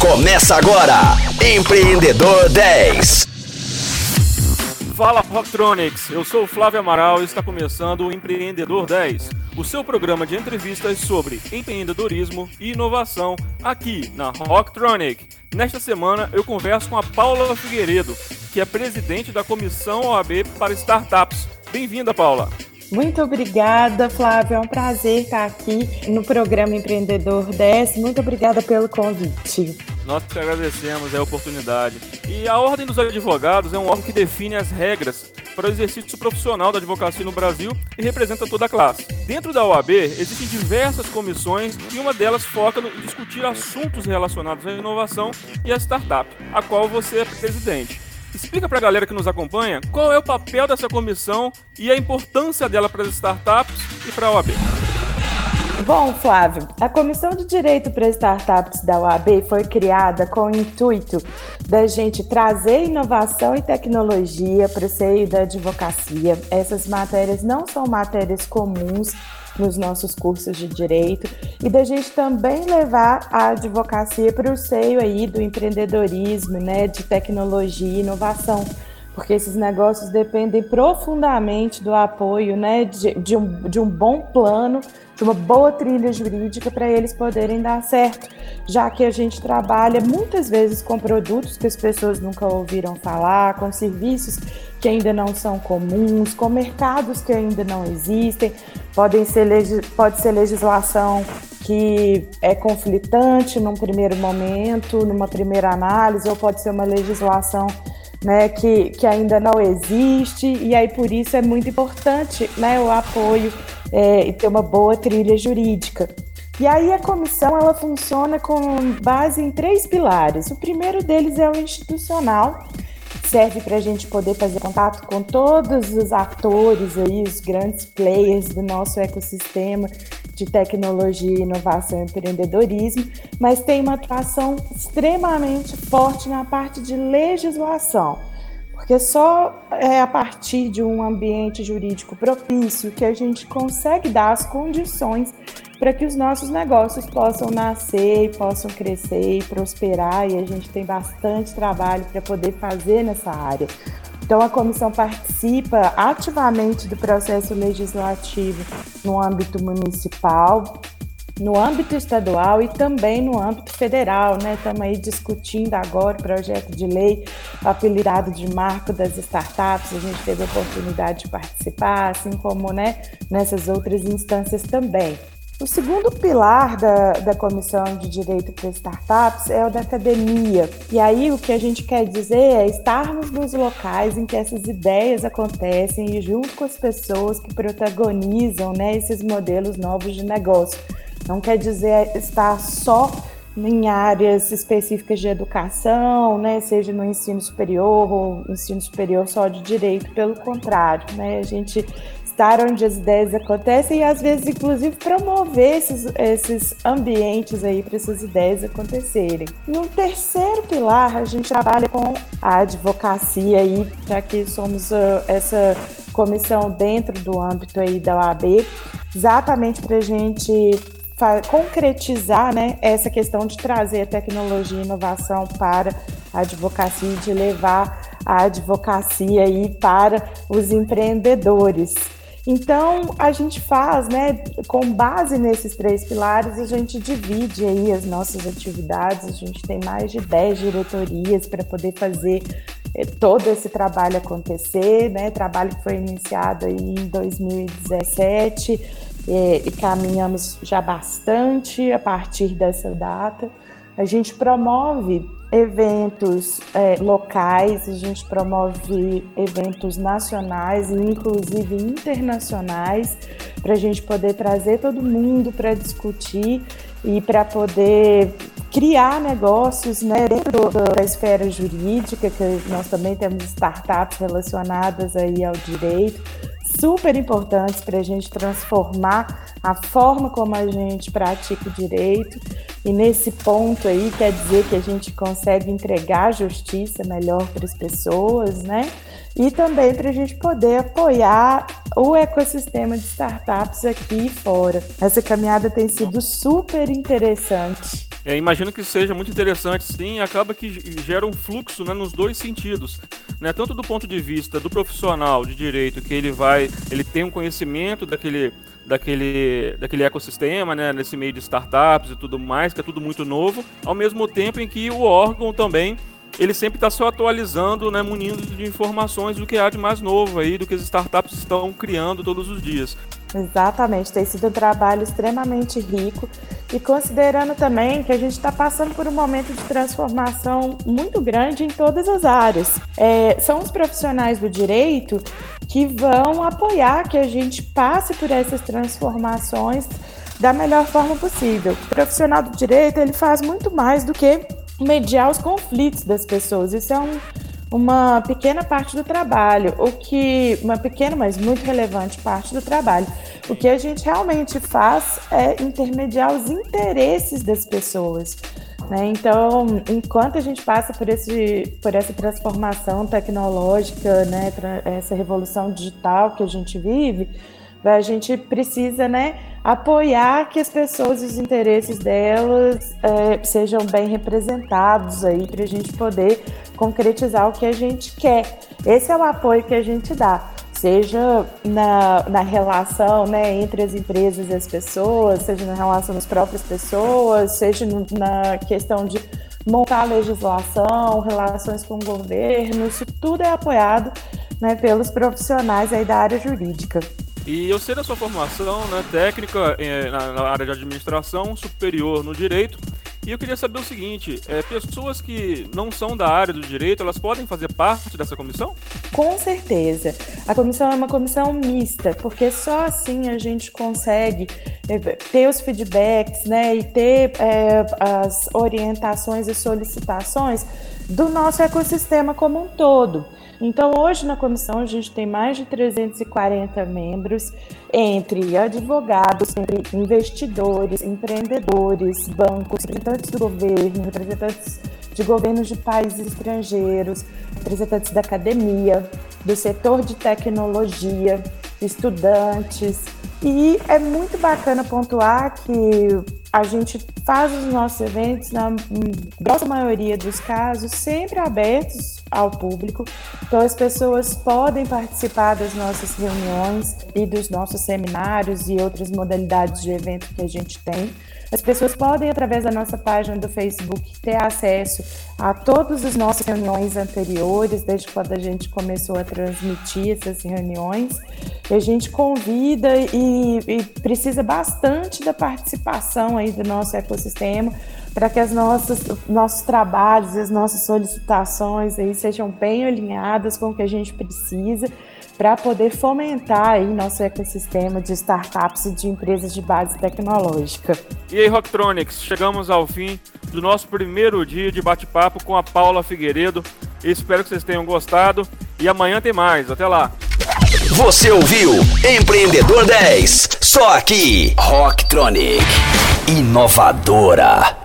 Começa agora, Empreendedor 10. Fala Rocktronics, eu sou o Flávio Amaral e está começando o Empreendedor 10, o seu programa de entrevistas sobre empreendedorismo e inovação aqui na Rocktronic. Nesta semana eu converso com a Paula Figueiredo, que é presidente da Comissão OAB para Startups. Bem-vinda, Paula. Muito obrigada, Flávio. É um prazer estar aqui no programa Empreendedor 10. Muito obrigada pelo convite. Nós que agradecemos a oportunidade. E a Ordem dos Advogados é um órgão que define as regras para o exercício profissional da advocacia no Brasil e representa toda a classe. Dentro da OAB existem diversas comissões e uma delas foca em discutir assuntos relacionados à inovação e à startup, a qual você é presidente. Explica para a galera que nos acompanha qual é o papel dessa comissão e a importância dela para as startups e para a OAB. Bom, Flávio, a Comissão de Direito para Startups da OAB foi criada com o intuito da gente trazer inovação e tecnologia para o seio da advocacia. Essas matérias não são matérias comuns nos nossos cursos de direito e da gente também levar a advocacia para o seio aí do empreendedorismo, né, de tecnologia e inovação, porque esses negócios dependem profundamente do apoio, né, de, de, um, de um bom plano, de uma boa trilha jurídica para eles poderem dar certo, já que a gente trabalha muitas vezes com produtos que as pessoas nunca ouviram falar, com serviços que ainda não são comuns, com mercados que ainda não existem, podem ser, pode ser legislação que é conflitante num primeiro momento, numa primeira análise, ou pode ser uma legislação né, que, que ainda não existe, e aí por isso é muito importante né, o apoio é, e ter uma boa trilha jurídica. E aí a comissão ela funciona com base em três pilares. O primeiro deles é o institucional, serve para a gente poder fazer contato com todos os atores aí, os grandes players do nosso ecossistema de tecnologia, inovação e empreendedorismo, mas tem uma atuação extremamente forte na parte de legislação. Porque só é a partir de um ambiente jurídico propício que a gente consegue dar as condições para que os nossos negócios possam nascer possam crescer e prosperar, e a gente tem bastante trabalho para poder fazer nessa área. Então, a comissão participa ativamente do processo legislativo no âmbito municipal, no âmbito estadual e também no âmbito federal, né? Estamos aí discutindo agora o projeto de lei apelidado de marco das startups, a gente teve a oportunidade de participar, assim como né, nessas outras instâncias também. O segundo pilar da, da Comissão de Direito para Startups é o da academia. E aí o que a gente quer dizer é estarmos nos locais em que essas ideias acontecem e junto com as pessoas que protagonizam né, esses modelos novos de negócio. Não quer dizer estar só em áreas específicas de educação, né, seja no ensino superior ou ensino superior só de direito, pelo contrário, né, a gente estar onde as ideias acontecem e às vezes inclusive promover esses, esses ambientes aí para essas ideias acontecerem. No terceiro pilar, a gente trabalha com a advocacia aí, já que somos uh, essa comissão dentro do âmbito aí da OAB, exatamente para a gente concretizar né, essa questão de trazer tecnologia e inovação para a advocacia e de levar a advocacia aí para os empreendedores. Então, a gente faz, né, com base nesses três pilares, a gente divide aí as nossas atividades, a gente tem mais de 10 diretorias para poder fazer eh, todo esse trabalho acontecer, né, trabalho que foi iniciado aí em 2017 eh, e caminhamos já bastante a partir dessa data. A gente promove eventos é, locais, a gente promove eventos nacionais e inclusive internacionais para a gente poder trazer todo mundo para discutir e para poder criar negócios né, dentro da esfera jurídica, que nós também temos startups relacionadas aí ao direito, super importantes para a gente transformar a forma como a gente pratica o direito. E nesse ponto aí quer dizer que a gente consegue entregar justiça melhor para as pessoas, né? E também para a gente poder apoiar o ecossistema de startups aqui e fora. Essa caminhada tem sido super interessante. É, imagino que seja muito interessante, sim, acaba que gera um fluxo né, nos dois sentidos. Né, tanto do ponto de vista do profissional de direito, que ele vai, ele tem um conhecimento daquele, daquele, daquele ecossistema, né, nesse meio de startups e tudo mais, que é tudo muito novo, ao mesmo tempo em que o órgão também ele sempre está se atualizando, né, munindo de informações do que há de mais novo aí, do que as startups estão criando todos os dias. Exatamente, tem sido um trabalho extremamente rico e considerando também que a gente está passando por um momento de transformação muito grande em todas as áreas. É, são os profissionais do direito que vão apoiar que a gente passe por essas transformações da melhor forma possível. O profissional do direito ele faz muito mais do que mediar os conflitos das pessoas. Isso é um uma pequena parte do trabalho, o que uma pequena, mas muito relevante parte do trabalho. O que a gente realmente faz é intermediar os interesses das pessoas. Né? Então, enquanto a gente passa por, esse, por essa transformação tecnológica, né, essa revolução digital que a gente vive, a gente precisa né, apoiar que as pessoas e os interesses delas é, sejam bem representados aí para a gente poder concretizar o que a gente quer. Esse é o apoio que a gente dá, seja na, na relação né, entre as empresas e as pessoas, seja na relação das próprias pessoas, seja na questão de montar legislação, relações com o governo, isso tudo é apoiado né, pelos profissionais aí da área jurídica. E eu sei da sua formação né, técnica eh, na, área de administração, superior no direito. E eu queria saber o seguinte: é, pessoas que não são da área do direito, elas podem fazer parte dessa comissão? Com certeza. A comissão é uma comissão mista, porque só assim a gente consegue eh, ter os feedbacks né, e ter é, as orientações e solicitações do nosso ecossistema como um todo. Então, hoje na comissão a gente tem mais de 340 membros, entre advogados, entre investidores, empreendedores, bancos, representantes do governo, representantes de governos de países estrangeiros, representantes da academia, do setor de tecnologia, estudantes. E é muito bacana pontuar que a gente faz os nossos eventos, na grossa maioria dos casos, sempre abertos ao público. Então, as pessoas podem participar das nossas reuniões e dos nossos seminários e outras modalidades de evento que a gente tem. As pessoas podem, através da nossa página do Facebook, ter acesso a todas as nossas reuniões anteriores, desde quando a gente começou a transmitir essas reuniões. E a gente convida e, e precisa bastante da participação aí do nosso ecossistema para que as nossas nossos trabalhos as nossas solicitações aí sejam bem alinhadas com o que a gente precisa para poder fomentar aí nosso ecossistema de startups e de empresas de base tecnológica. E aí, Rocktronics, chegamos ao fim do nosso primeiro dia de bate-papo com a Paula Figueiredo. Espero que vocês tenham gostado e amanhã tem mais. Até lá. Você ouviu Empreendedor 10, só aqui, Rocktronic, inovadora.